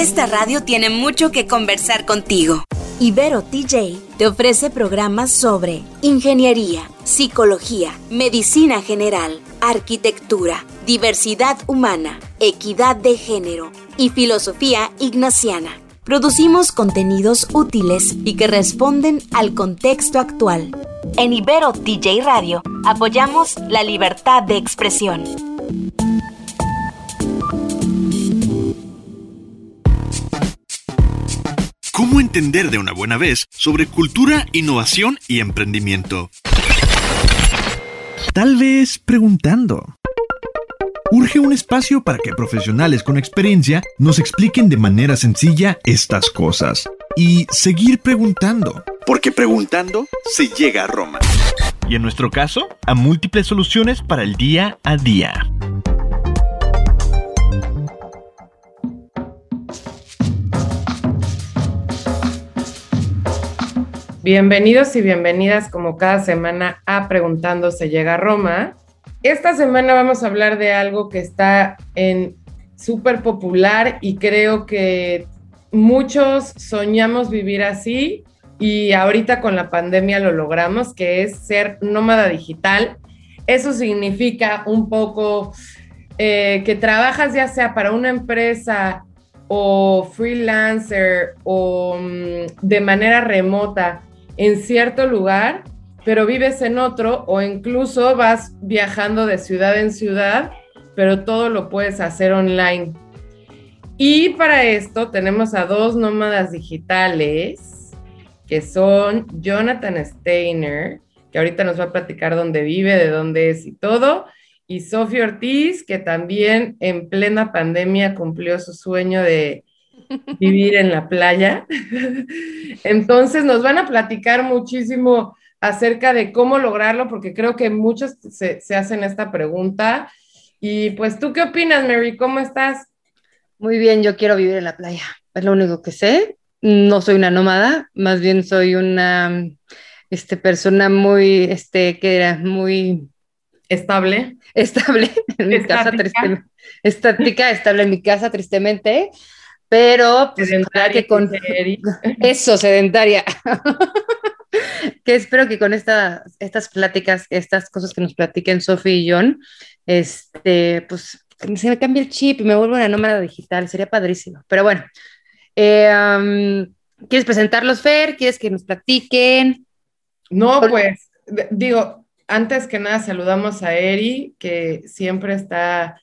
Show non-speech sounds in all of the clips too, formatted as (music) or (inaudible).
esta radio tiene mucho que conversar contigo. Ibero TJ te ofrece programas sobre ingeniería, psicología, medicina general, arquitectura, diversidad humana, equidad de género y filosofía ignaciana. Producimos contenidos útiles y que responden al contexto actual. En Ibero TJ Radio apoyamos la libertad de expresión. ¿Cómo entender de una buena vez sobre cultura, innovación y emprendimiento? Tal vez preguntando. Urge un espacio para que profesionales con experiencia nos expliquen de manera sencilla estas cosas. Y seguir preguntando. Porque preguntando se llega a Roma. Y en nuestro caso, a múltiples soluciones para el día a día. Bienvenidos y bienvenidas como cada semana a Preguntando se llega a Roma. Esta semana vamos a hablar de algo que está en súper popular y creo que muchos soñamos vivir así y ahorita con la pandemia lo logramos, que es ser nómada digital. Eso significa un poco eh, que trabajas ya sea para una empresa o freelancer o mm, de manera remota en cierto lugar, pero vives en otro o incluso vas viajando de ciudad en ciudad, pero todo lo puedes hacer online. Y para esto tenemos a dos nómadas digitales, que son Jonathan Steiner, que ahorita nos va a platicar dónde vive, de dónde es y todo, y Sofía Ortiz, que también en plena pandemia cumplió su sueño de vivir en la playa. Entonces nos van a platicar muchísimo acerca de cómo lograrlo, porque creo que muchos se, hacen esta pregunta. Y pues, ¿tú qué opinas, Mary? ¿Cómo estás? Muy bien, yo quiero vivir en la playa. Es lo único que sé. No soy una nómada, más bien soy una este, persona muy, este, que era muy estable. Estable en mi casa, tristemente. Estática, estable en mi casa, tristemente. Pero pues que con (laughs) eso, sedentaria. (laughs) que espero que con esta, estas pláticas, estas cosas que nos platiquen Sophie y John, este, pues se me cambie el chip y me vuelvo una nómada digital, sería padrísimo. Pero bueno, eh, ¿quieres presentarlos, Fer? ¿Quieres que nos platiquen? No, pues digo, antes que nada saludamos a Eri, que siempre está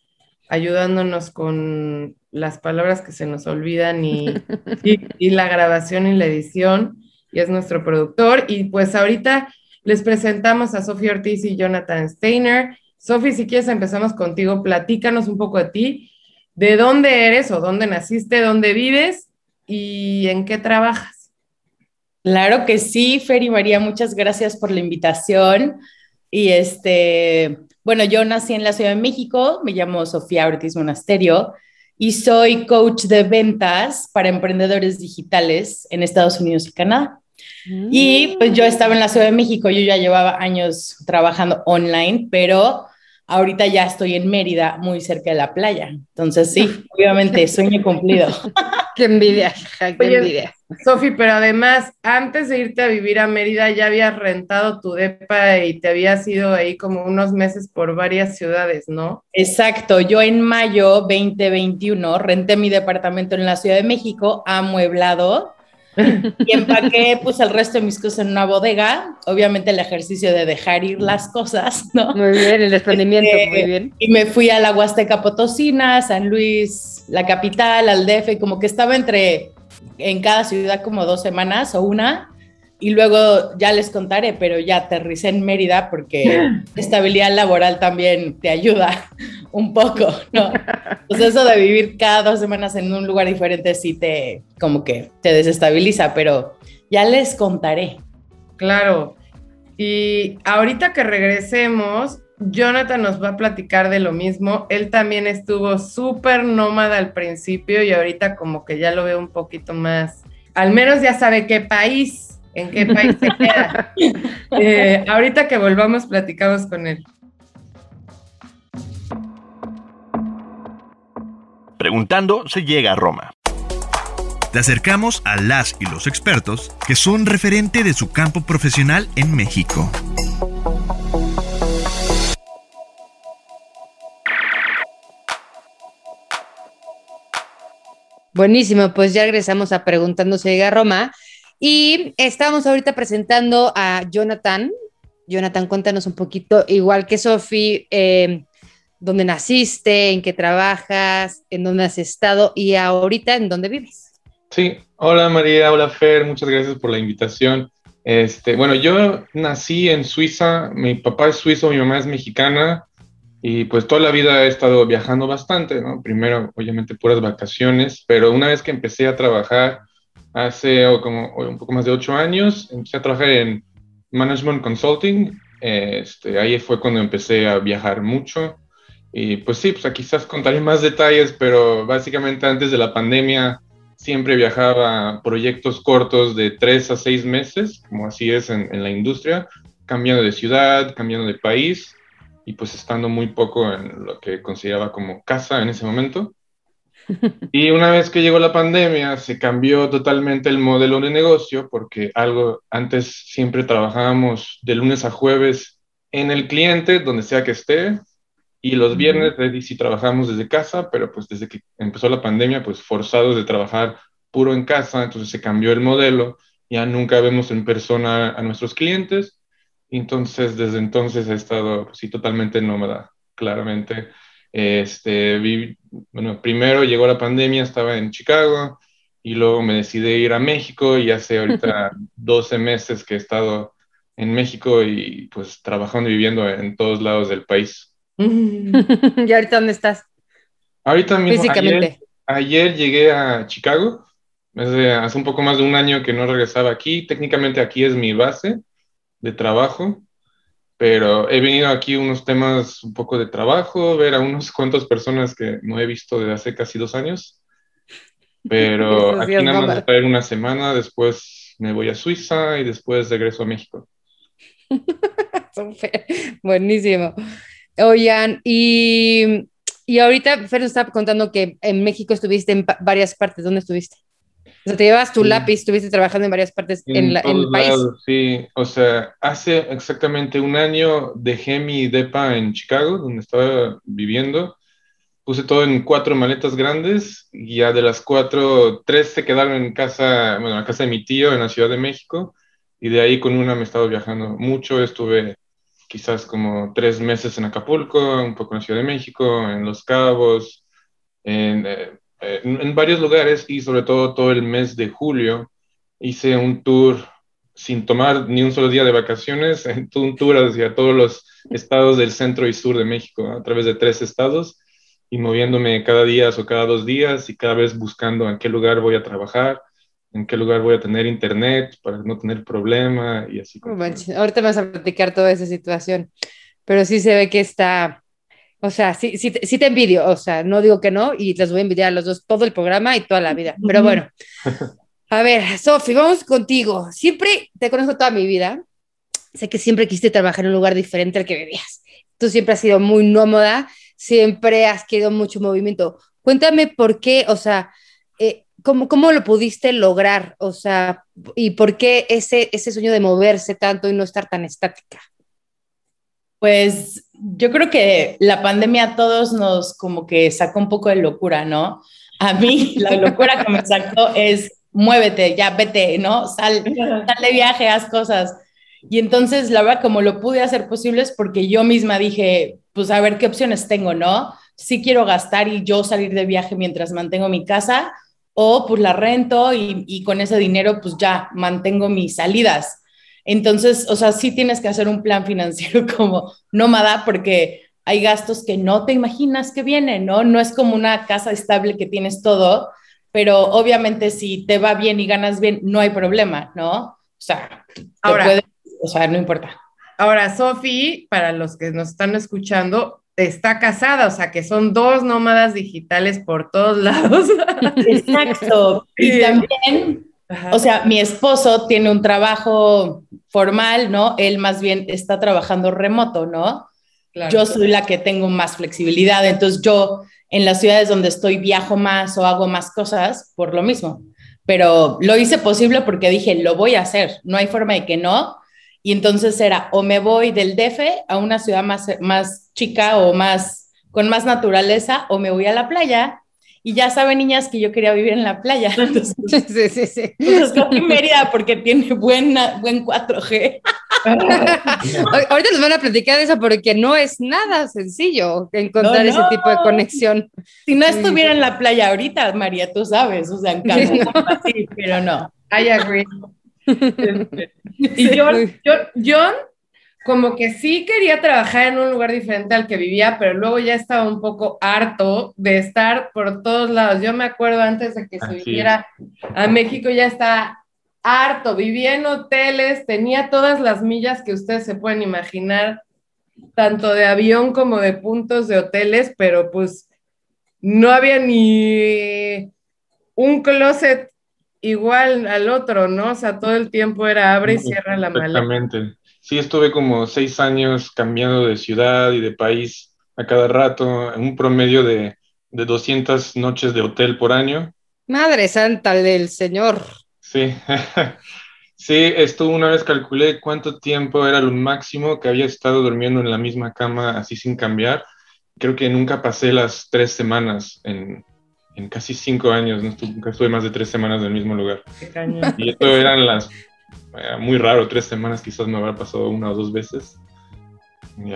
ayudándonos con las palabras que se nos olvidan (laughs) y, y, la grabación y la edición, y es nuestro productor. Y pues ahorita les presentamos a Sofía Ortiz y Jonathan Steiner. Sofía, si quieres empezamos contigo, platícanos un poco de ti, de dónde eres o dónde naciste, dónde vives y en qué trabajas. Claro que sí, Fer y María, muchas gracias por la invitación. Y este, bueno, yo nací en la Ciudad de México, me llamo Sofía Ortiz Monasterio y soy coach de ventas para emprendedores digitales en Estados Unidos y Canadá. Y pues yo estaba en la Ciudad de México, yo ya llevaba años trabajando online, pero ahorita ya estoy en Mérida, muy cerca de la playa. Entonces sí, (laughs) obviamente, sueño cumplido. qué envidia, qué envidia. Sofi, pero además, antes de irte a vivir a Mérida, ya habías rentado tu depa y te habías ido ahí como unos meses por varias ciudades, ¿no? Exacto, yo en mayo 2021 renté mi departamento en la Ciudad de México, amueblado, y empaqué pues el resto de mis cosas en una bodega, obviamente el ejercicio de dejar ir las cosas, ¿no? Muy bien, el desprendimiento, este, muy bien. Y me fui a la Huasteca Potosina, San Luis, la capital, al DF, como que estaba entre en cada ciudad como dos semanas o una, y luego ya les contaré, pero ya aterricé en Mérida porque (laughs) estabilidad laboral también te ayuda un poco, ¿no? Pues eso de vivir cada dos semanas en un lugar diferente sí te, como que te desestabiliza, pero ya les contaré. Claro. Y ahorita que regresemos, Jonathan nos va a platicar de lo mismo. Él también estuvo súper nómada al principio y ahorita como que ya lo veo un poquito más, al menos ya sabe qué país, en qué país se queda. (laughs) Eh, ahorita que volvamos platicamos con él. Preguntando se llega a Roma. te acercamos a las y los expertos que son referente de su campo profesional en México. Buenísimo, pues ya regresamos a Preguntándose llega a Roma y estamos ahorita presentando a Jonathan. Jonathan, cuéntanos un poquito, igual que Sofi, eh, dónde naciste, en qué trabajas, en dónde has estado y ahorita en dónde vives. Sí, hola María, hola Fer, muchas gracias por la invitación. Este, bueno, yo nací en Suiza, mi papá es suizo, mi mamá es mexicana. Y pues toda la vida he estado viajando bastante, ¿no? Primero, obviamente, puras vacaciones, pero una vez que empecé a trabajar hace como un poco más de ocho años, empecé a trabajar en Management Consulting. Este, ahí fue cuando empecé a viajar mucho. Y pues sí, pues quizás contaré más detalles, pero básicamente antes de la pandemia siempre viajaba proyectos cortos de tres a seis meses, como así es en, en la industria, cambiando de ciudad, cambiando de país y pues estando muy poco en lo que consideraba como casa en ese momento. Y una vez que llegó la pandemia, se cambió totalmente el modelo de negocio porque algo antes siempre trabajábamos de lunes a jueves en el cliente, donde sea que esté, y los viernes sí trabajamos desde casa, pero pues desde que empezó la pandemia, pues forzados de trabajar puro en casa, entonces se cambió el modelo, ya nunca vemos en persona a nuestros clientes entonces, desde entonces he estado, sí, totalmente nómada, claramente. Este, bueno, primero llegó la pandemia, estaba en Chicago y luego me decidí ir a México y hace ahorita (laughs) 12 meses que he estado en México y pues trabajando y viviendo en todos lados del país. (laughs) ¿Y ahorita dónde estás? Ahorita mismo, Físicamente. Ayer, llegué a Chicago, hace un poco más de un año que no regresaba aquí, técnicamente aquí es mi base, de trabajo, pero he venido aquí unos temas un poco de trabajo, ver a unos cuantas personas que no he visto desde hace casi dos años, pero (laughs) aquí nada más a una semana, después me voy a Suiza y después regreso a México. (laughs) Buenísimo. Oigan, y, y ahorita Fer nos estaba contando que en México estuviste en varias partes. ¿Dónde estuviste? O sea, te llevas tu lápiz, estuviste trabajando en varias partes en, el país. sí, o sea, hace exactamente un año dejé mi depa en Chicago, donde estaba viviendo. Puse todo en cuatro maletas grandes y ya de las cuatro, tres se quedaron en casa, bueno, en la casa de mi tío en la Ciudad de México y de ahí con una me he estado viajando mucho. Estuve quizás como tres meses en Acapulco, un poco en la Ciudad de México, en Los Cabos, en, eh, eh, en, varios lugares y sobre todo todo el mes de julio hice un tour sin tomar ni un solo día de vacaciones, (laughs) un tour hacia todos los estados del centro y sur de México, a través de tres estados, y moviéndome cada día o cada dos días y cada vez buscando en qué lugar voy a trabajar, en qué lugar voy a tener internet para no tener problema y así. Ahorita me vas a platicar toda esa situación, pero sí se ve que está o sea, sí, sí, sí, te envidio, o sea, no digo que no, y les voy a envidiar a los dos todo el programa y toda la vida. (laughs) Pero bueno, (laughs) a ver, Sofi, vamos contigo. Siempre te conozco toda mi vida. Sé que siempre quisiste trabajar en un lugar diferente al que vivías. Tú siempre has sido muy nómada, siempre has querido mucho movimiento. Cuéntame por qué, o sea, eh, ¿cómo, ¿cómo, lo pudiste lograr? O sea, ¿y por qué ese, ese sueño de moverse tanto y no estar tan estática? Pues yo creo que la pandemia a todos nos como que sacó un poco de locura, ¿no? A mí (laughs) la locura que me sacó es muévete, ya vete, ¿no? Sal, (laughs) sal de viaje, haz cosas. Y entonces, la verdad, como lo pude hacer posible es porque yo misma dije, pues a ver qué opciones tengo, ¿no? Si quiero gastar y yo salir de viaje mientras mantengo mi casa, o pues la rento y, y con ese dinero pues ya mantengo mis salidas. Entonces, o sea, sí tienes que hacer un plan financiero (laughs) como nómada porque hay gastos que no te imaginas que vienen, ¿no? No es como una casa estable que tienes todo, pero obviamente si te va bien y ganas bien, no hay problema, ¿no? O sea, ahora, o sea, no importa. Ahora, Sofi, para los que nos están escuchando, está casada, o sea, que son dos nómadas digitales por todos (laughs) lados. Exacto. Y también o sea, mi esposo tiene un trabajo formal, ¿no? Él más bien está trabajando remoto, ¿no? yo soy la que tengo más flexibilidad, entonces yo en las ciudades donde estoy viajo más o hago más cosas por lo mismo. pero lo hice posible porque dije, lo voy a hacer, no hay forma de que no. Y entonces era, o me voy del DF a una ciudad más, más chica o más, con más naturaleza, o me voy a la playa. Y ya saben, niñas, que yo quería vivir en la playa. (laughs) Entonces, sí, sí, sí. Entonces, Mérida porque tiene buena, buen 4G. (laughs) Ahorita les van a platicar de eso porque no es nada sencillo encontrar ese tipo de conexión. Si no estuviera en la playa ahorita, María, tú sabes, o sea, en Cancún, sí, pero no. I agree. (laughs) y John, John, como que sí quería trabajar en un lugar diferente al que vivía, pero luego ya estaba un poco harto de estar por todos lados. Yo me acuerdo antes de que se viniera a México, ya estaba harto, vivía en hoteles, tenía todas las millas que ustedes se pueden imaginar, tanto de avión como de puntos de hoteles, pero pues no había ni un closet igual al otro, ¿no? O sea, todo el tiempo era abre y cierra la maleta. Exactamente. Sí, estuve como seis años cambiando de ciudad y de país a cada rato, en un promedio de, de 200 noches de hotel por año. Madre santa del Señor. Sí, (laughs) sí, esto una vez calculé cuánto tiempo era lo máximo que había estado durmiendo en la misma cama así sin cambiar. Creo que nunca pasé las tres semanas en, en casi cinco años, no estuve, nunca estuve más de tres semanas en el mismo lugar. Y esto eran las, muy raro, tres semanas quizás me habrá pasado una o dos veces.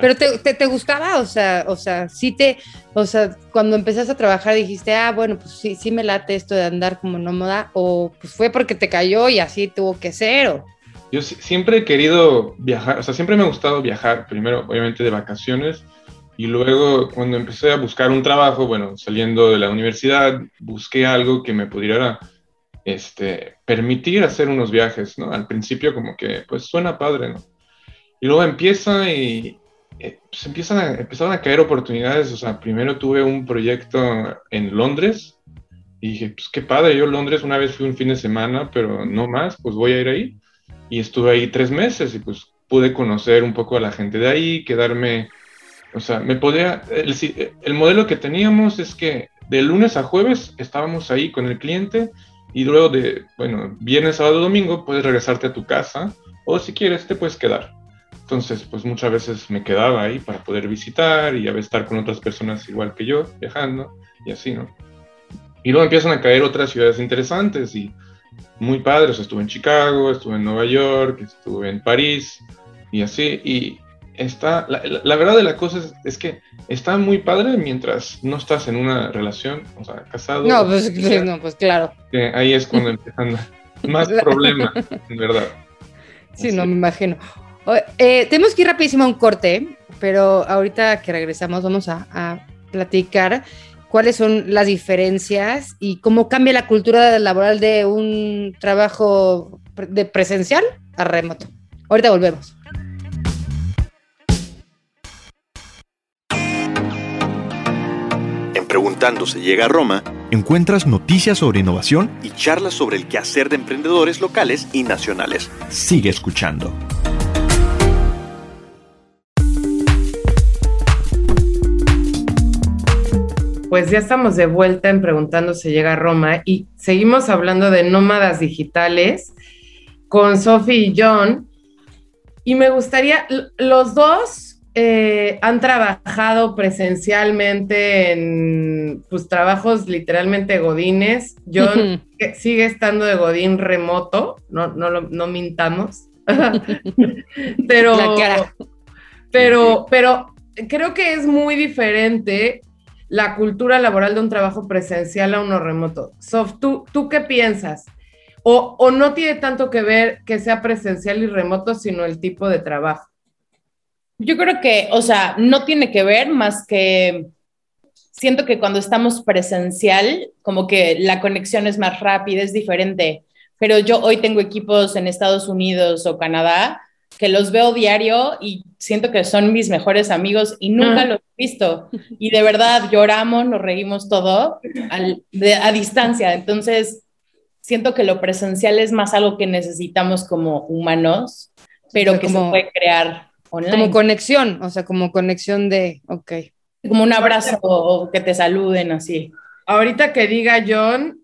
Pero te, te, gustaba, o sea, o sea, sí te, o sea, cuando empezaste a trabajar dijiste, ah, bueno, pues sí, sí me late esto de andar como nómada, o pues fue porque te cayó y así tuvo que ser, o... Yo siempre he querido viajar, o sea, siempre me ha gustado viajar, primero obviamente de vacaciones, y luego cuando empecé a buscar un trabajo, bueno, saliendo de la universidad, busqué algo que me pudiera este, permitir hacer unos viajes, ¿no? Al principio como que, pues suena padre, ¿no? Y luego empieza y, eh, pues empiezan a, empezaron a caer oportunidades. O sea, primero tuve un proyecto en Londres y dije, pues qué padre, yo Londres una vez fui un fin de semana, pero no más, pues voy a ir ahí. Y estuve ahí tres meses y pues pude conocer un poco a la gente de ahí, quedarme, o sea, me podía, el, el modelo que teníamos es que de lunes a jueves estábamos ahí con el cliente y luego de, bueno, viernes, sábado, domingo puedes regresarte a tu casa o si quieres te puedes quedar. Entonces, pues muchas veces me quedaba ahí para poder visitar y a veces estar con otras personas igual que yo, viajando y así, ¿no? Y luego empiezan a caer otras ciudades interesantes y muy padres. estuve en Chicago, estuve en Nueva York, estuve en París y así. Y está, la, verdad de la cosa es, que está muy padre mientras no estás en una relación, o sea, casado. No, pues, no, pues claro. ahí es cuando empiezan (laughs) más problemas, en verdad. Sí, no me imagino. Eh, tenemos que ir rapidísimo a un corte, pero ahorita que regresamos vamos a, platicar cuáles son las diferencias y cómo cambia la cultura laboral de un trabajo de presencial a remoto. Ahorita volvemos. Preguntando se llega a Roma, encuentras noticias sobre innovación y charlas sobre el quehacer de emprendedores locales y nacionales. Sigue escuchando. Pues ya estamos de vuelta en Preguntando se llega a Roma y seguimos hablando de nómadas digitales con Sophie y John. Y me gustaría, los dos eh, han trabajado presencialmente en pues, trabajos literalmente godines. John sigue estando de godín remoto, no, no, no mintamos. (laughs) pero, pero, pero creo que es muy diferente la cultura laboral de un trabajo presencial a uno remoto. Sof, ¿tú, tú qué piensas? O, o, no tiene tanto que ver que sea presencial y remoto, sino el tipo de trabajo? Yo creo que, o sea, no tiene que ver más que siento que cuando estamos presencial, como que la conexión es más rápida, es diferente. Pero yo hoy tengo equipos en Estados Unidos o Canadá que los veo diario y siento que son mis mejores amigos y nunca los he visto. Y de verdad lloramos, nos reímos todo a distancia. Entonces, siento que lo presencial es más algo que necesitamos como humanos, pero que se puede crear online. Como conexión, o sea, como conexión de, ok. Como un abrazo o que te saluden así. Ahorita que diga John,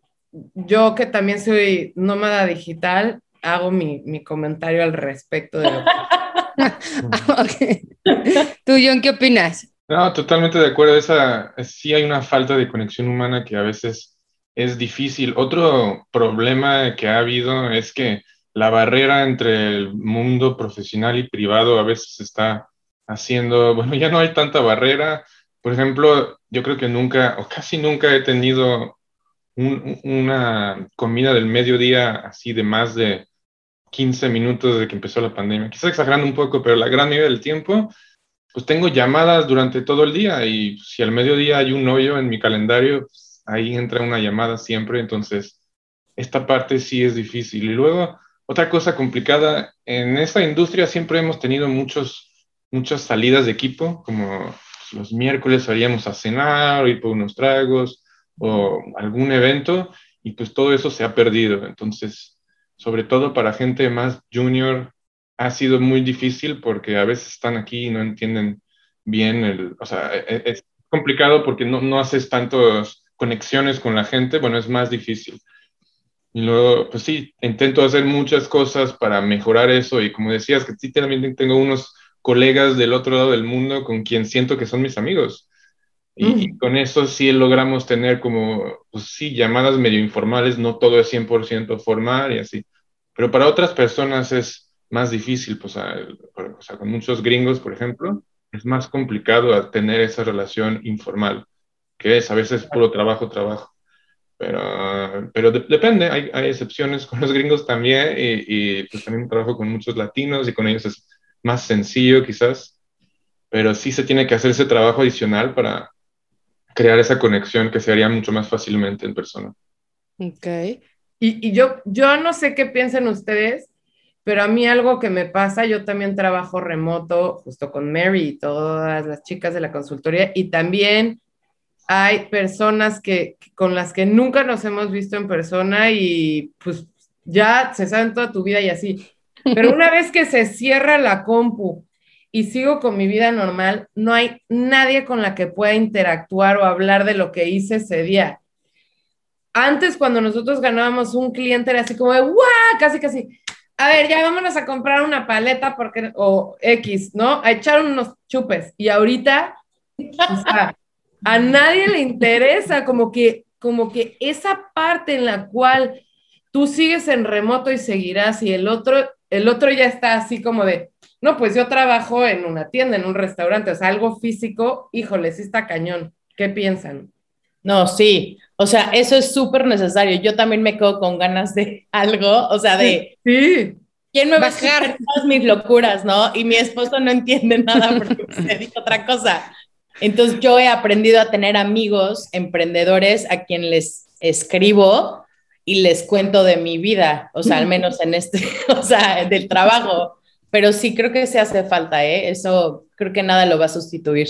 yo que también soy nómada digital, hago mi, mi comentario al respecto de lo que... (laughs) ¿Tú, John, qué opinas? No, totalmente de acuerdo. Esa, sí hay una falta de conexión humana que a veces es difícil. Otro problema que ha habido es que la barrera entre el mundo profesional y privado a veces está haciendo, (laughs) bueno, ya no hay tanta barrera. Por ejemplo, yo creo que nunca o casi nunca he tenido una comida del mediodía así de más de 15 minutos de que empezó la pandemia. Quizás exagerando un poco, pero la gran mayoría del tiempo, pues tengo llamadas durante todo el día y si al mediodía hay un hoyo en mi calendario, pues, ahí entra una llamada siempre. Entonces, esta parte sí es difícil. Y luego, otra cosa complicada, en esta industria siempre hemos tenido muchos, muchas salidas de equipo, como los miércoles salíamos a cenar ir por unos tragos o algún evento y pues todo eso se ha perdido. Entonces, sobre todo para gente más junior, ha sido muy difícil porque a veces están aquí y no entienden bien el, o sea, e, e, es complicado porque no, no haces tantas conexiones con la gente, bueno, es más difícil. Y luego, pues sí, intento hacer muchas cosas para mejorar eso y como decías, que sí también tengo unos colegas del otro lado del mundo con quien siento que son mis amigos. Y, mm. con eso sí logramos tener como, pues sí, llamadas medio informales, no todo es 100% formal y así. Pero para otras personas es más difícil, pues, o sea, con muchos gringos, por ejemplo, es más complicado tener esa relación informal, que es a veces puro trabajo, trabajo. Pero, pero depende, hay, hay, excepciones con los gringos también y, y, pues también trabajo con muchos latinos y con ellos es más sencillo quizás, pero sí se tiene que hacer ese trabajo adicional para crear esa conexión que se haría mucho más fácilmente en persona. Ok. Y, y yo, yo no sé qué piensan ustedes, pero a mí algo que me pasa, yo también trabajo remoto justo con Mary y todas las chicas de la consultoría y también hay personas que, con las que nunca nos hemos visto en persona y pues ya se saben toda tu vida y así. Pero una (laughs) vez que se cierra la compu y sigo con mi vida normal, no hay nadie con la que pueda interactuar o hablar de lo que hice ese día. Antes, cuando nosotros ganábamos un cliente, era así como de, ¡guau! Casi, casi. A ver, ya vámonos a comprar una paleta porque, o X, ¿no? A echar unos chupes. Y ahorita, o sea, a nadie le interesa, como que, como que esa parte en la cual tú sigues en remoto y seguirás y el otro, el otro ya está así como de, no, pues yo trabajo en una tienda, en un restaurante, o sea, algo físico, híjole, sí está cañón. ¿Qué piensan? No, sí, o sea, eso es súper necesario. Yo también me quedo con ganas de algo, o sea, de... Sí. ¿Quién me va a bajar todas mis locuras, no? Y mi esposo no entiende nada porque se dijo otra cosa. Entonces yo he aprendido a tener amigos emprendedores a quien les escribo y les cuento de mi vida, o sea, al menos en este, (laughs) o sea, del trabajo. Pero sí creo que se hace falta, ¿eh? Eso creo que nada lo va a sustituir.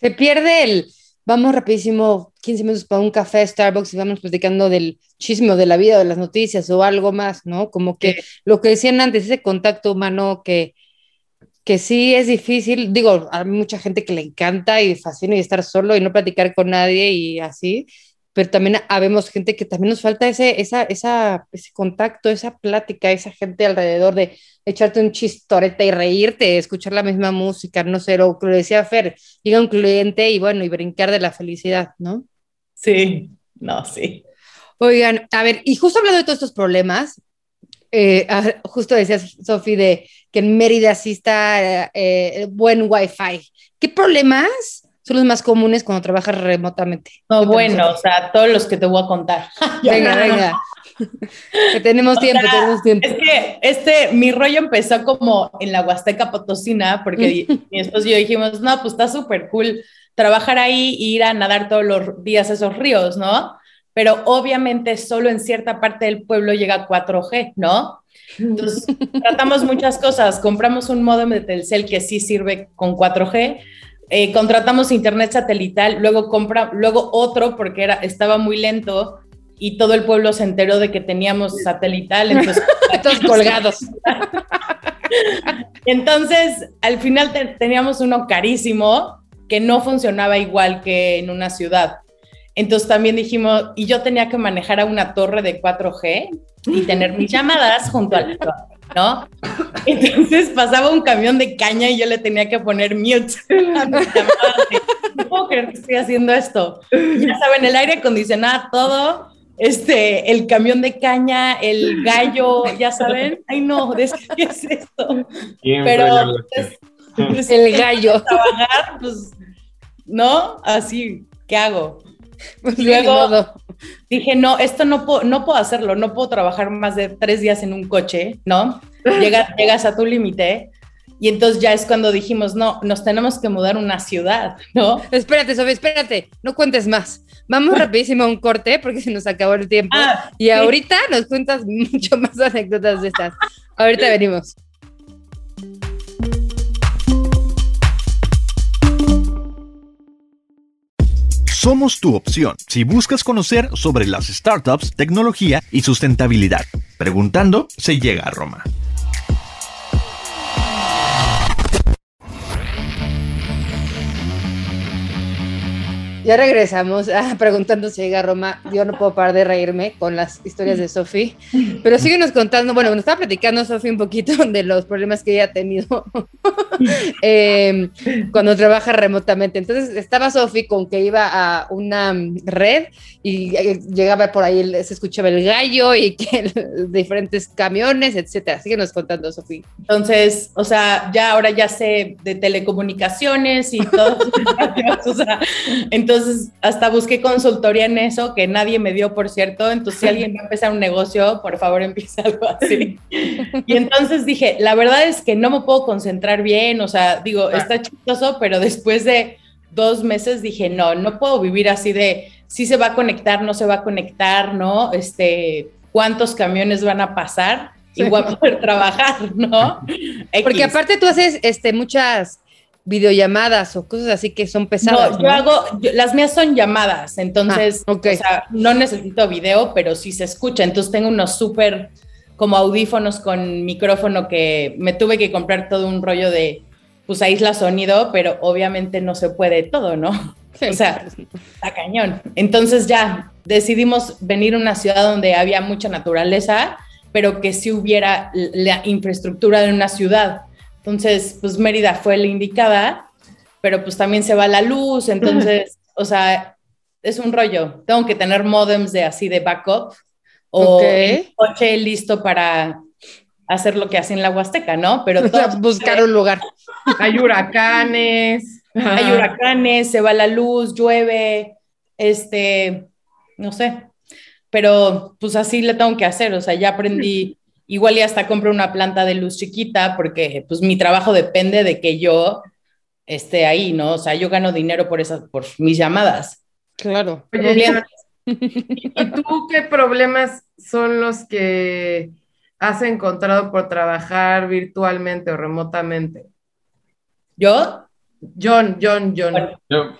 Se pierde el, vamos rapidísimo, 15 minutos para un café Starbucks y vamos platicando del chisme de la vida, de las noticias o algo más, ¿no? Como que lo que decían antes, ese contacto humano que, que sí es difícil, digo, hay mucha gente que le encanta y fascina y estar solo y no platicar con nadie y así, pero también habemos gente que también nos falta ese, esa, esa, ese contacto, esa plática, esa gente alrededor de echarte un chistorete y reírte, escuchar la misma música, no sé, lo que decía Fer, llega un cliente y bueno, y brincar de la felicidad, ¿no? Sí, no, sí. Oigan, a ver, y justo hablando de todos estos problemas, eh, ah, justo decías, Sofi, de que en Mérida sí está eh, buen wifi. ¿Qué problemas son los más comunes cuando trabajas remotamente? No, bueno, o sea, todos los que te voy a contar. (laughs) venga, venga. (laughs) que tenemos tiempo, tenemos tiempo. Es que este, mi rollo empezó como en la Huasteca Potosina, porque (laughs) mi esposo y yo dijimos, no, pues está súper cool trabajar ahí e ir a nadar todos los días esos ríos, ¿no? Pero obviamente solo en cierta parte del pueblo llega 4G, ¿no? Entonces, (laughs) tratamos muchas cosas. Compramos un modem de Telcel que sí sirve con 4G. Eh, contratamos internet satelital, luego compra, luego otro porque era, estaba muy lento y todo el pueblo se enteró de que teníamos satelital, entonces (laughs) todos colgados. (laughs) entonces, al final teníamos uno carísimo que no funcionaba igual que en una ciudad. Entonces también dijimos, y yo tenía que manejar a una torre de 4G y tener mis llamadas junto al ¿no? Entonces pasaba un camión de caña y yo le tenía que poner mute No puedo creer que estoy haciendo esto. Ya saben, el aire acondicionado, todo, este, el camión de caña, el gallo, ya saben. Ay, no, ¿qué es esto? Pero pues, el gallo. Trabajar, pues, ¿no? Así, ¿qué hago? (laughs) Pues luego dije, no, esto no puedo, no puedo hacerlo, no puedo trabajar más de tres días en un coche, ¿no? (laughs) Llegas, llegas a tu límite. Y entonces ya es cuando dijimos, no, nos tenemos que mudar a una ciudad, ¿no? Espérate, Sofía, espérate, no cuentes más. Vamos (laughs) rapidísimo a un corte porque se nos acabó el tiempo. Ah, y ahorita nos cuentas mucho más anécdotas de estas. Ahorita venimos. Somos tu opción si buscas conocer sobre las startups, tecnología y sustentabilidad. Preguntando se llega a Roma. Ya regresamos a (laughs) preguntando si llega a Roma. Yo no puedo parar de reírme con las historias de Sofi, pero síguenos contando. Bueno, nos estaba platicando Sofi un poquito (laughs) de los problemas que ella ha tenido (laughs) em, cuando trabaja remotamente. Entonces estaba Sofi con que iba a una red y eh, llegaba por ahí, se escuchaba el gallo y que diferentes camiones, etcétera. Síguenos contando, Sofi. Entonces, o sea, ya ahora ya sé de telecomunicaciones y todo. o sea, entonces entonces, hasta busqué consultoría en eso, que nadie me dio, por cierto. Entonces, si (laughs) alguien va a empezar un negocio, por favor, empieza algo así. Y entonces dije, la verdad es que no me puedo concentrar bien, o sea, digo, está chistoso, pero después de dos meses dije, no, no puedo vivir así de, si se va a conectar, no se va a conectar, ¿no? Este, ¿cuántos camiones van a pasar? Igual poder trabajar, ¿no? (laughs) Porque aparte tú haces este, muchas videollamadas o cosas así que son pesadas. No, yo hago, las mías son llamadas, entonces, ah, o sea, no necesito video, pero sí se escucha. Entonces tengo unos súper como audífonos con micrófono que me tuve que comprar todo un rollo de, pues aísla sonido, pero obviamente no se puede todo, ¿no? o sea, está cañón. Entonces ya decidimos venir a una ciudad donde había mucha naturaleza, pero que sí hubiera la infraestructura de una ciudad entonces, pues Mérida fue la indicada, pero pues también se va la luz, entonces, o sea, es un rollo. Tengo que tener modems de así de backup o coche listo para hacer lo que hace en la Huasteca, ¿no? Pero (laughs) buscar un lugar. Hay huracanes. Hay huracanes, se va la luz, llueve, este, no sé. Pero pues así le tengo que hacer, o sea, ya aprendí Igual y hasta compro una planta de luz chiquita porque pues mi trabajo depende de que yo esté ahí, ¿no? O sea, yo gano dinero por esas, por mis llamadas. Claro. ¿Y tú qué problemas son los que has encontrado por trabajar virtualmente o remotamente? ¿Yo? John, John, John.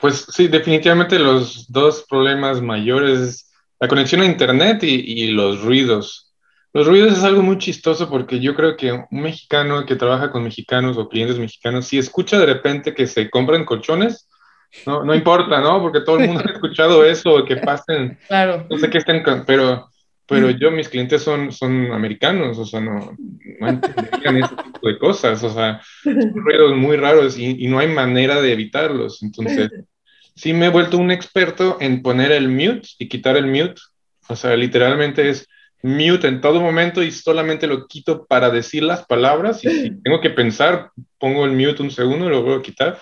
pues sí, definitivamente los dos problemas mayores, la conexión a Internet y, y los ruidos. Los ruidos es algo muy chistoso porque yo creo que un mexicano que trabaja con mexicanos o clientes mexicanos, si escucha de repente que se compran colchones, no, no importa, ¿no? Porque todo el mundo ha escuchado eso, que pasen, (laughs) claro. no sé qué estén, pero, pero yo, mis clientes son, son americanos, o sea, no, no entenderían ese tipo de cosas, o sea, son (laughs) ruidos muy raros y, y no hay manera de evitarlos. Entonces, sí me he vuelto un experto en poner el mute y quitar el mute, o sea, literalmente es mute en todo momento y solamente lo quito para decir las palabras y si (laughs) tengo que pensar, pongo el mute un segundo y lo vuelvo a quitar,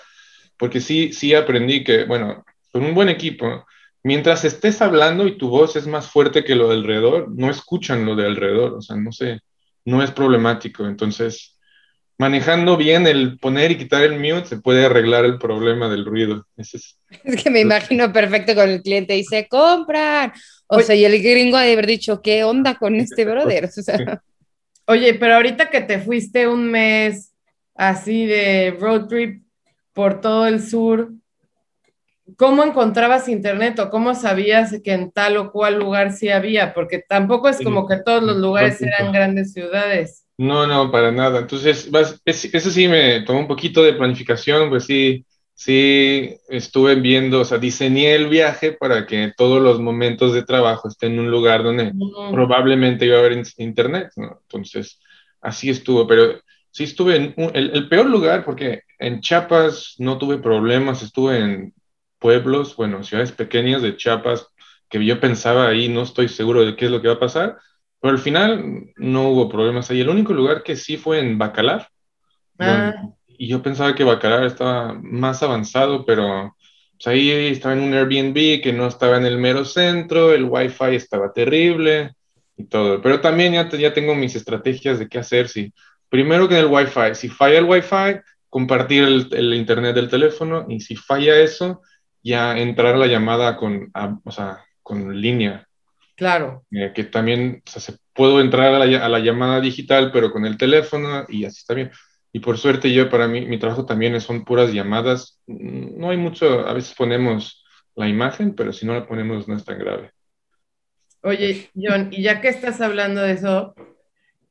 porque sí, sí aprendí que, bueno, con un buen equipo, mientras estés hablando y tu voz es más fuerte que lo de alrededor, no escuchan lo de alrededor, o sea, no sé, no es problemático, entonces manejando bien el poner y quitar el mute se puede arreglar el problema del ruido. Es, (laughs) es que me imagino perfecto con el cliente y se compran o sea, y el gringo ha de haber dicho, ¿qué onda con este (laughs) brother? (laughs) Oye, pero ahorita que te fuiste un mes así de road trip por todo el sur, ¿cómo encontrabas internet o cómo sabías que en tal o cual lugar sí había? Porque tampoco es como que todos los lugares eran grandes ciudades. No, no, para nada. Entonces, eso sí me tomó un poquito de planificación, pues sí, sí estuve viendo, o sea, diseñé el viaje para que todos los momentos de trabajo estén en un lugar donde probablemente iba a haber internet, ¿no? Entonces, así estuvo, pero sí estuve en el, peor lugar porque en Chiapas no tuve problemas, estuve en pueblos, bueno, ciudades pequeñas de Chiapas que yo pensaba ahí, no estoy seguro de qué es lo que va a pasar, pero al final no hubo problemas ahí. El único lugar que sí fue en Bacalar. Ah. Y yo pensaba que Bacalar estaba más avanzado, pero pues, ahí estaba en un Airbnb que no estaba en el mero centro, el Wi-Fi estaba terrible y todo. Pero también ya, ya tengo mis estrategias de qué hacer si primero que en el Wi-Fi, si falla el Wi-Fi, compartir el, internet del teléfono y si falla eso, ya entrar a la llamada con, o sea, con línea. Claro. Eh, que también, o sea, se, puedo entrar a la, a la, llamada digital, pero con el teléfono y así está bien. Y por suerte yo, para mí, mi trabajo también son puras llamadas. No hay mucho, a veces ponemos la imagen, pero si no la ponemos no es tan grave. Oye, John, y ya que estás hablando de eso,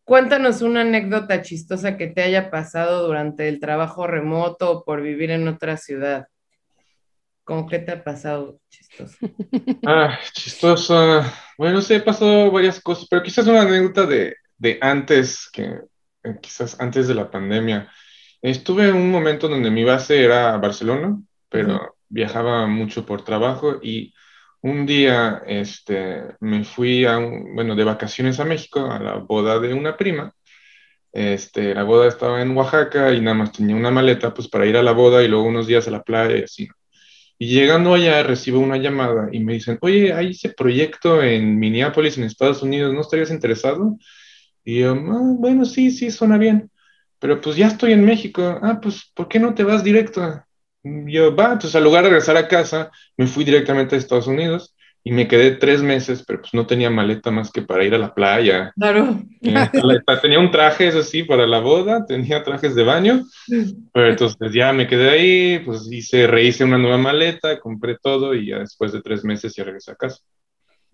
Cuéntanos una anécdota chistosa que te haya pasado durante el trabajo remoto o por vivir en otra ciudad. ¿Cómo qué te ha pasado chistoso? (laughs) Ah, chistosa. Bueno, sí, he pasado varias cosas, pero quizás una anécdota de, antes, que quizás antes de la pandemia. Estuve en un momento donde mi base era Barcelona, pero viajaba mucho por trabajo y un día este, me fui a bueno, de vacaciones a México, a la boda de una prima. Este, la boda estaba en Oaxaca y nada más tenía una maleta pues para ir a la boda y luego unos días a la playa y así. Y llegando allá recibo una llamada y me dicen, oye, hay ese proyecto en Minneapolis, en Estados Unidos, ¿no estarías interesado? Y yo, ah, bueno, sí, sí, suena bien. Pero pues ya estoy en México. Ah, pues, ¿por qué no te vas directo? yo, va, entonces al lugar de regresar a casa, me fui directamente a Estados Unidos y me quedé tres meses, pero pues no tenía maleta más que para ir a la playa. Claro. Eh, tenía un traje, eso sí, para la boda, tenía trajes de baño, pero entonces ya me quedé ahí, pues hice, rehice una nueva maleta, compré todo y ya después de tres meses ya regresé a casa.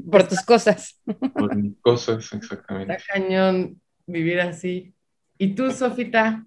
Por tus cosas. Por mis cosas, exactamente. Está cañón vivir así. ¿Y tú, Sofita?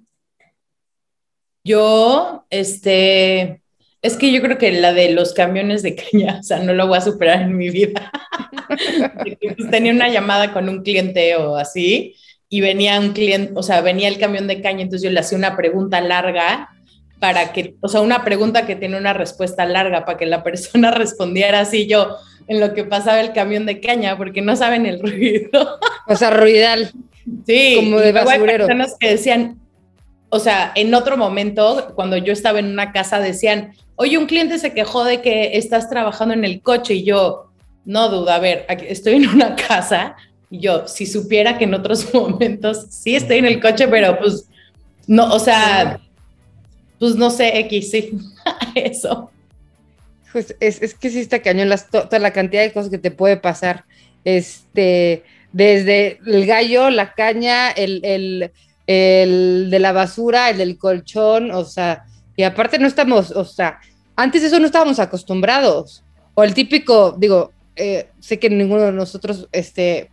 Yo, este, es que yo creo que la de los camiones de caña, o sea, no lo voy a superar en mi vida. (laughs) Pues, tenía una llamada con un cliente o así, y venía un cliente, o sea, venía el camión de caña, entonces yo le hacía una pregunta larga para que, o sea, una pregunta que tiene una respuesta larga para que la persona (laughs) respondiera así yo en lo que pasaba el camión de caña, porque no saben el ruido. (laughs) O sea, ruidal. Sí, como de basurero. personas que decían, o sea, en otro momento, cuando yo estaba en una casa, decían, oye, un cliente se quejó de que estás trabajando en el coche y yo, no duda, a ver, estoy en una casa y yo, si supiera que en otros (laughs) momentos sí estoy en el coche, pero pues, no, o sea, pues no sé, X, sí, (laughs) eso. Pues es, que sí está cañón toda la cantidad de cosas que te puede pasar. Este, desde el gallo, la caña, el el de la basura, el del colchón, o sea, y aparte no estamos, o sea, antes eso no estábamos acostumbrados. O el típico, digo, eh, sé que ninguno de nosotros, este,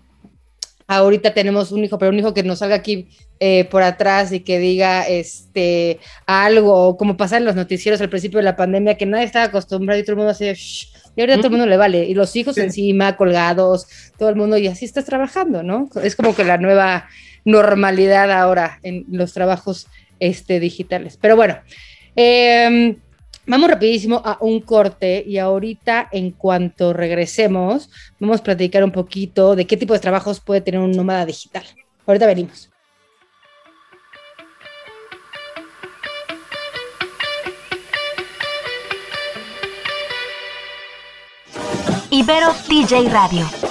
ahorita tenemos un hijo, pero un hijo que nos salga aquí eh, por atrás y que diga este algo, como pasa en los noticieros al principio de la pandemia, que nadie estaba acostumbrado y todo el mundo hacía, y ahorita todo el mundo le vale, y los hijos encima, colgados, todo el mundo, y así estás trabajando, ¿no? Es como que la nueva normalidad ahora en los trabajos este, digitales. Pero bueno, em, vamos rapidísimo a un corte y ahorita en cuanto regresemos vamos a platicar un poquito de qué tipo de trabajos puede tener un nómada digital. Ahorita venimos. Ibero TJ Radio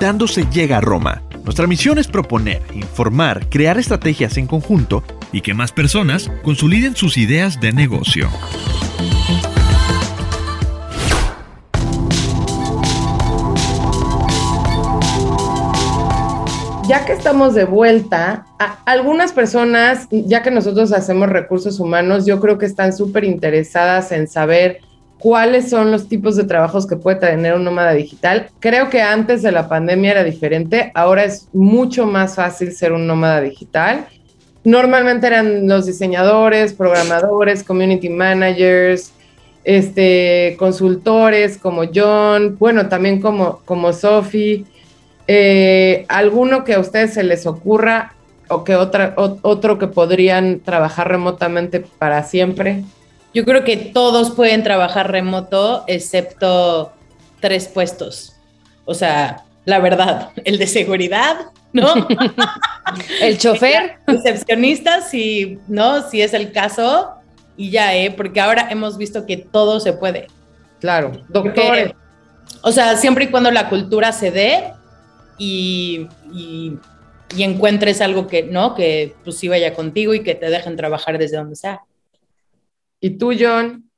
Preguntándose llega a Roma. Nuestra misión es proponer, informar, crear estrategias en conjunto y que más personas consoliden sus ideas de negocio. ya que estamos de vuelta, algunas personas, ya que nosotros hacemos recursos humanos, yo creo que están súper interesadas en saber cuáles son los tipos de trabajos que puede tener un nómada digital. Creo que antes de la pandemia era diferente, ahora es mucho más fácil ser un nómada digital. Normalmente eran los diseñadores, programadores, community managers, este, consultores como John, bueno, también como, como Sophie. Eh, ¿Alguno que a ustedes se les ocurra o que otra, otro que podrían trabajar remotamente para siempre? Yo creo que todos pueden trabajar remoto excepto tres puestos. O sea, la verdad, (laughs) el de seguridad, ¿no? (laughs) el chofer. (laughs) Recepcionista, si, ¿no? Si es el caso, y ya, ¿eh? Porque ahora hemos visto que todo se puede. Claro, doctor. O sea, siempre y cuando la cultura se dé, y, encuentres algo que, ¿no? Que pues sí vaya contigo y que te dejen trabajar desde donde sea. ¿Y tú, John?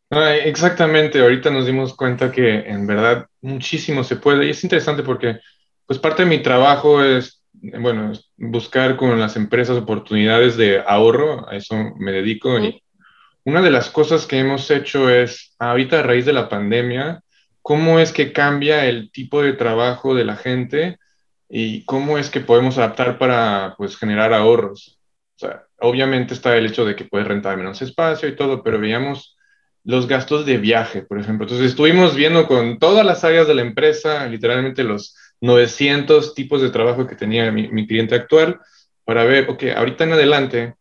exactamente, ahorita nos dimos cuenta que en verdad muchísimo se puede y es interesante porque pues parte de mi trabajo es, bueno, buscar con las empresas oportunidades de ahorro, a eso me dedico y una de las cosas que hemos hecho es, ahorita a raíz de la pandemia, cómo es que cambia el tipo de trabajo de la gente y cómo es que podemos adaptar para pues, generar ahorros. O sea, obviamente está el hecho de que puedes rentar menos espacio y todo, pero veíamos los gastos de viaje, por ejemplo. Entonces estuvimos viendo con todas las áreas de la empresa, literalmente los 900 tipos de trabajo que tenía mi, mi cliente actual, para ver, ok, ahorita en adelante,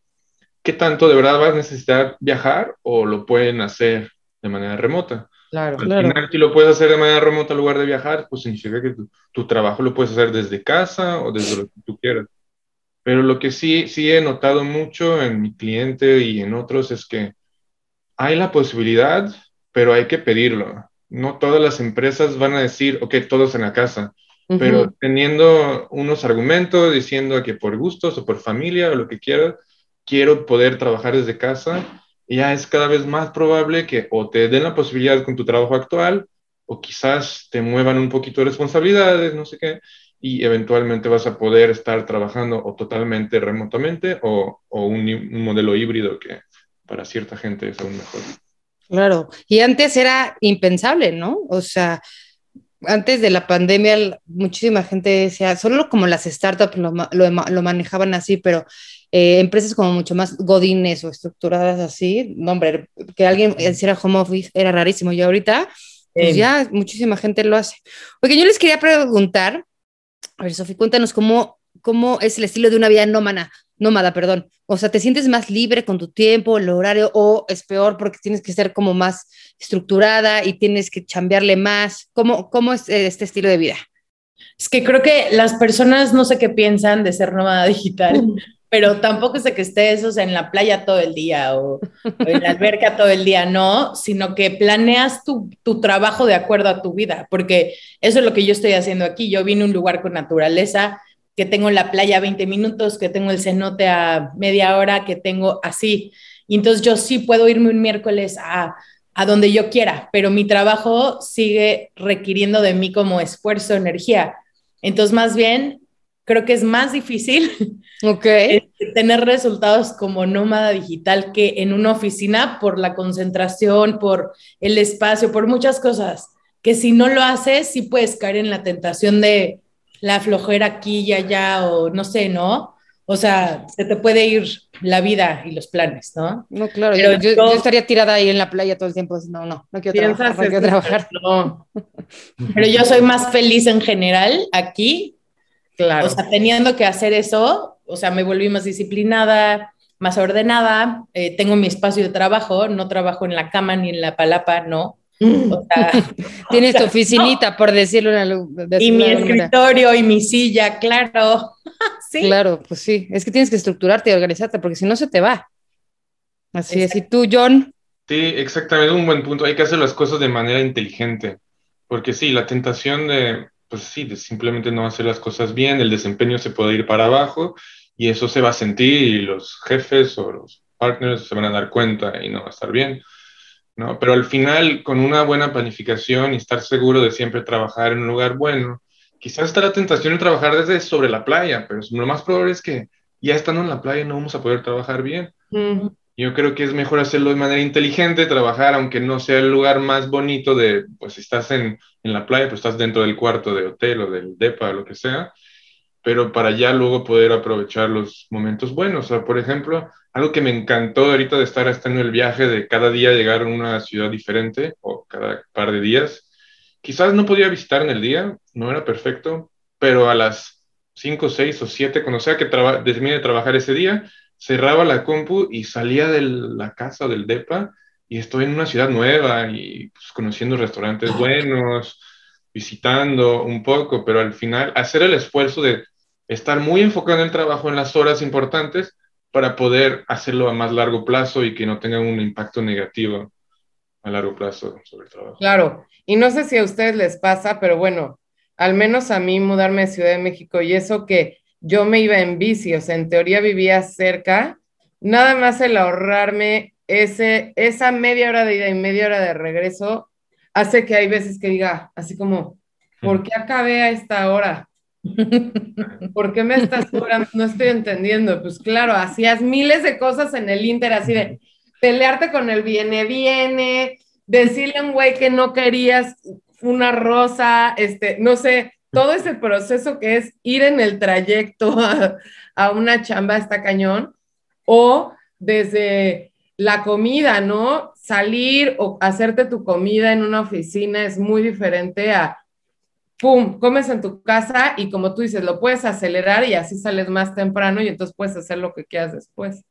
¿qué tanto de verdad vas a necesitar viajar o lo pueden hacer de manera remota? Claro, Al final, si lo puedes hacer de manera remota en lugar de viajar, pues significa que tu, trabajo lo puedes hacer desde casa o desde lo que tú quieras. Pero lo que sí, sí he notado mucho en mi cliente y en otros es que hay la posibilidad, pero hay que pedirlo. No todas las empresas van a decir, ok, todos en la casa, pero teniendo unos argumentos diciendo que por gustos o por familia o lo que quieras, quiero poder trabajar desde casa ya es cada vez más probable que o te den la posibilidad con tu trabajo actual o quizás te muevan un poquito de responsabilidades, no sé qué, y eventualmente vas a poder estar trabajando o totalmente remotamente o, o un, un, modelo híbrido que para cierta gente es aún mejor. Claro, y antes era impensable, ¿no? O sea, antes de la pandemia muchísima gente decía, solo como las startups lo, lo, lo manejaban así, pero eh, empresas como mucho más godines o estructuradas así, no, hombre, que alguien hiciera home office era rarísimo. Y ahorita, pues ya muchísima gente lo hace. Porque yo les quería preguntar, a ver, Sofi, cuéntanos cómo, cómo es el estilo de una vida nómada, nómada, perdón. O sea, ¿te sientes más libre con tu tiempo, el horario, o es peor porque tienes que ser como más estructurada y tienes que chambearle más? ¿Cómo, cómo es este estilo de vida? Es que creo que las personas no sé qué piensan de ser nómada digital, pero tampoco es de que estés o en la playa todo el día o, en la alberca todo el día, no, sino que planeas tu, tu, trabajo de acuerdo a tu vida, porque eso es lo que yo estoy haciendo aquí. Yo vine a un lugar con naturaleza, que tengo la playa a 20 minutos, que tengo el cenote a media hora, que tengo así. Y entonces yo sí puedo irme un miércoles a, a donde yo quiera, pero mi trabajo sigue requiriendo de mí como esfuerzo, energía. Entonces, más bien, creo que es más difícil (laughs) okay. Este, tener resultados como nómada digital que en una oficina por la concentración, por el espacio, por muchas cosas, que si no lo haces, sí puedes caer en la tentación de la flojera aquí y allá o no sé, ¿no? O sea, se te puede ir la vida y los planes, ¿no? No, claro, yo, yo, estaría tirada ahí en la playa todo el tiempo. No, no, no quiero trabajar. No quiero trabajar. No. (laughs) Pero yo soy más feliz en general aquí Claro. O sea, teniendo que hacer eso, o sea, me volví más disciplinada, más ordenada, eh, tengo mi espacio de trabajo, no trabajo en la cama ni en la palapa, no. O sea, (laughs) Tienes tu oficinita, por decirlo. De y mi escritorio y mi silla, claro. (laughs) sí. Claro, pues sí. Es que tienes que estructurarte y organizarte, porque si no se te va. Así es. ¿Y tú, John? Sí, exactamente, un buen punto. Hay que hacer las cosas de manera inteligente. Porque sí, la tentación de pues sí, simplemente no hacer las cosas bien, el desempeño se puede ir para abajo y eso se va a sentir y los jefes o los partners se van a dar cuenta y no va a estar bien. ¿no? Pero al final, con una buena planificación y estar seguro de siempre trabajar en un lugar bueno, quizás está la tentación de trabajar desde sobre la playa, pero lo más probable es que ya estando en la playa no vamos a poder trabajar bien. Yo creo que es mejor hacerlo de manera inteligente, trabajar aunque no sea el lugar más bonito de, pues estás en, en la playa, pues estás dentro del cuarto de hotel o del DEPA o lo que sea, pero para ya luego poder aprovechar los momentos buenos. O sea, por ejemplo, algo que me encantó ahorita de estar en el viaje de cada día llegar a una ciudad diferente o cada par de días. Quizás no podía visitar en el día, no era perfecto, pero a las 5, 6 o 7, cuando sea que termine de trabajar ese día, cerraba la compu y salía de la casa del DEPA y estoy en una ciudad nueva y pues, conociendo restaurantes buenos, visitando un poco, pero al final hacer el esfuerzo de estar muy enfocado en el trabajo en las horas importantes para poder hacerlo a más largo plazo y que no tenga un impacto negativo a largo plazo sobre el trabajo. Claro, y no sé si a ustedes les pasa, pero bueno, al menos a mí mudarme a Ciudad de México y eso que yo me iba en bici, o sea, en teoría vivía cerca, nada más el ahorrarme ese, esa media hora de ida y media hora de regreso hace que hay veces que diga, así como, ¿por qué acabé a esta hora? (laughs) ¿Por qué me estás cobrando? No estoy entendiendo. Pues claro, hacías miles de cosas en el Inter, así de pelearte con el viene, viene, decirle a un güey que no querías una rosa, este, no sé, todo ese proceso que es ir en el trayecto (laughs) a, una chamba está cañón, o desde la comida, ¿no? Salir o hacerte tu comida en una oficina es muy diferente a pum, comes en tu casa y como tú dices, lo puedes acelerar y así sales más temprano y entonces puedes hacer lo que quieras después.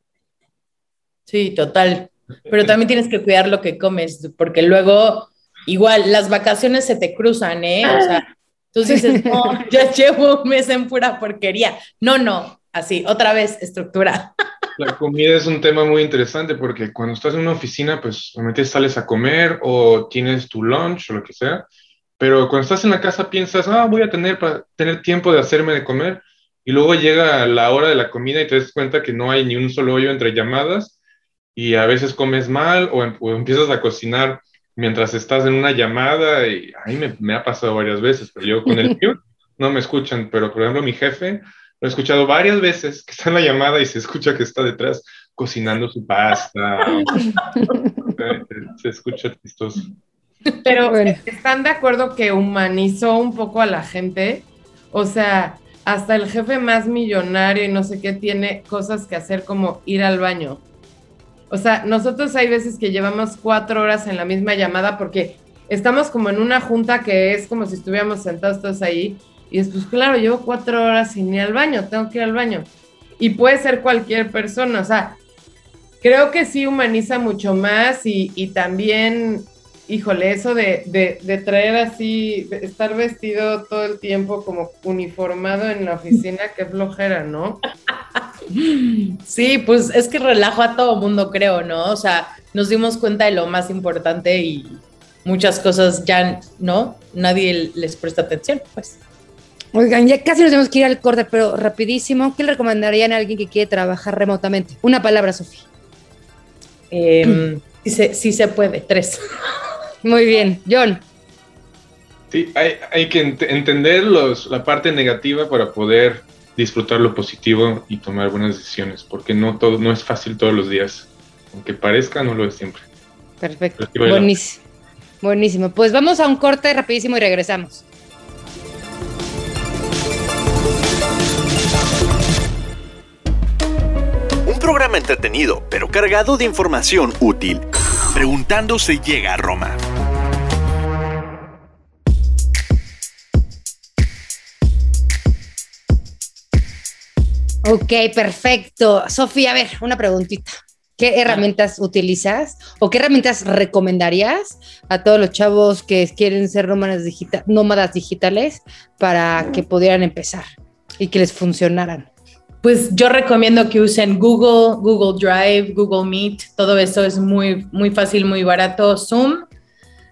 Sí, total. Pero también tienes que cuidar lo que comes, porque luego, igual, las vacaciones se te cruzan, ¿eh? O sea, tú dices, no, (laughs) (laughs) ya llevo un mes en pura porquería. No, no, así, otra vez, estructura. (laughs) La comida es un tema muy interesante porque cuando estás en una oficina, pues normalmente sales a comer o tienes tu lunch o lo que sea, pero cuando estás en la casa piensas, ah, voy a tener, para tener tiempo de hacerme de comer, y luego llega la hora de la comida y te das cuenta que no hay ni un solo hoyo entre llamadas, y a veces comes mal o, em, empiezas a cocinar mientras estás en una llamada, y a mí me, me ha pasado varias veces, pero yo con el (laughs) mute no me escuchan, pero por ejemplo mi jefe lo he escuchado varias veces que está en la llamada y se escucha que está detrás cocinando su pasta. (laughs) se escucha chistoso. Pero ¿están de acuerdo que humanizó un poco a la gente? O sea, hasta el jefe más millonario y no sé qué tiene cosas que hacer como ir al baño. O sea, nosotros hay veces que llevamos cuatro horas en la misma llamada porque estamos como en una junta que es como si estuviéramos sentados todos ahí. Y es, pues claro, llevo cuatro horas sin ir al baño, tengo que ir al baño. Y puede ser cualquier persona, o sea, creo que sí humaniza mucho más y, y también híjole, eso de, traer así, estar vestido todo el tiempo como uniformado en la oficina, qué flojera, ¿no? Sí, pues es que relajo a todo mundo, creo, ¿no? O sea, nos dimos cuenta de lo más importante y muchas cosas ya, ¿no? Nadie les presta atención, pues. Oigan, ya casi nos tenemos que ir al corte, pero rapidísimo, ¿qué le recomendarían a alguien que quiere trabajar remotamente? Una palabra, Sofía. Eh, sí se puede, tres. Muy bien, John. Sí, hay, que entender la parte negativa para poder disfrutar lo positivo y tomar buenas decisiones, porque no todo no es fácil todos los días, aunque parezca no lo es siempre. Perfecto. Buenísimo. Buenísimo. Pues vamos a un corte rapidísimo y regresamos. Un programa entretenido, pero cargado de información útil. Preguntando se llega a Roma. Ok, perfecto. Sofía, a ver, una preguntita. ¿Qué herramientas utilizas o qué herramientas recomendarías a todos los chavos que quieren ser nómadas, nómadas digitales para que pudieran empezar y que les funcionaran? Pues yo recomiendo que usen Google, Google Drive, Google Meet, todo eso es muy, muy fácil, muy barato. Zoom,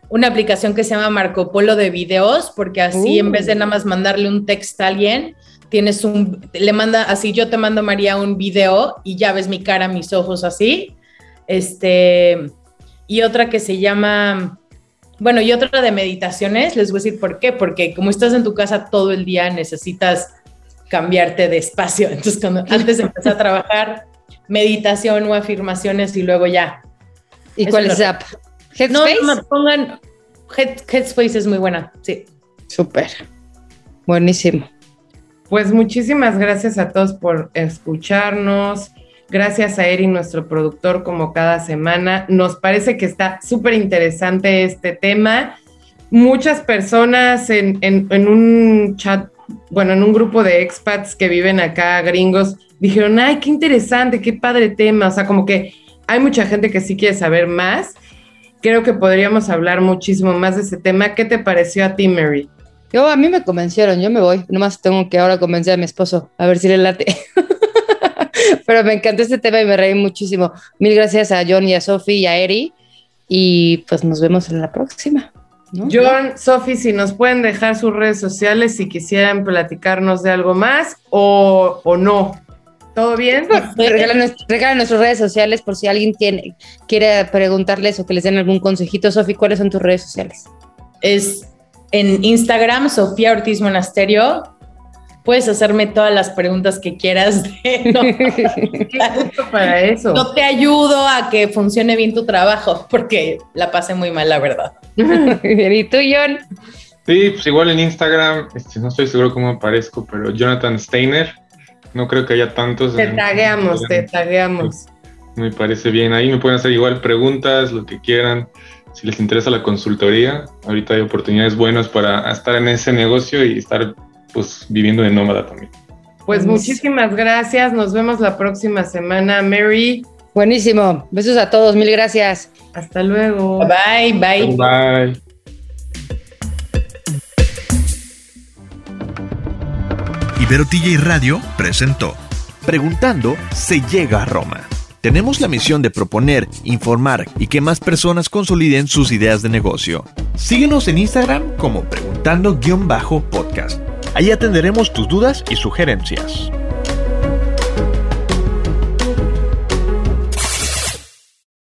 una aplicación que se llama Marco Polo de videos, porque así en vez de uh. nada más mandarle un texto a alguien, tienes un, le manda, así yo te mando María un video y ya ves mi cara, mis ojos así. Este, y otra que se llama, bueno, y otra de meditaciones, les voy a decir por qué, porque como estás en tu casa todo el día necesitas cambiarte de espacio. (laughs) Entonces, cuando antes de empezar a trabajar, meditación o afirmaciones y luego ya. ¿Y cuál es la app? ¿Headspace? No, no, pongan, Headspace es muy buena, sí. Súper. Buenísimo. Pues muchísimas gracias a todos por escucharnos. Gracias a Eri, nuestro productor, como cada semana. Nos parece que está súper interesante este tema. Muchas personas en, en, un chat, bueno, en un grupo de expats que viven acá, gringos, dijeron, ay, qué interesante, qué padre tema. O sea, como que hay mucha gente que sí quiere saber más. Creo que podríamos hablar muchísimo más de ese tema. ¿Qué te pareció a ti, Mary? Yo, a mí me convencieron, yo me voy. Nomás tengo que ahora convencer a mi esposo, a ver si le late. (laughs) Pero me encantó este tema y me reí muchísimo. Mil gracias a John y a Sophie y a Eri. Y pues nos vemos en la próxima. John, Sophie, si nos pueden dejar sus redes sociales si quisieran platicarnos de algo más o, o no. ¿Todo bien? (laughs) Regalan, nuestras redes sociales por si alguien tiene, quiere preguntarles o que les den algún consejito. Sofi, ¿cuáles son tus redes sociales? Es en Instagram, Sofía Ortiz Monasterio. Puedes hacerme todas las preguntas que quieras. (laughs) no, para eso. No te ayudo a que funcione bien tu trabajo, porque la pasé muy mal, la verdad. (laughs) ¿Y tú, John? Sí, pues igual en Instagram, este, no estoy seguro cómo aparezco, pero Jonathan Steiner no creo que haya tantos. Te tagueamos, te tagueamos. Me parece bien. Ahí me pueden hacer igual preguntas, lo que quieran. Si les interesa la consultoría, ahorita hay oportunidades buenas para estar en ese negocio y estar pues viviendo de nómada también. Pues muchísimas gracias. Nos vemos la próxima semana, Mary. Buenísimo. Besos a todos. Mil gracias. Hasta luego. Bye, bye. Bye. Ibero TJ Radio presentó Preguntando se llega a Roma. Tenemos la misión de proponer, informar y que más personas consoliden sus ideas de negocio. Síguenos en Instagram como preguntando-podcast. Ahí atenderemos tus dudas y sugerencias.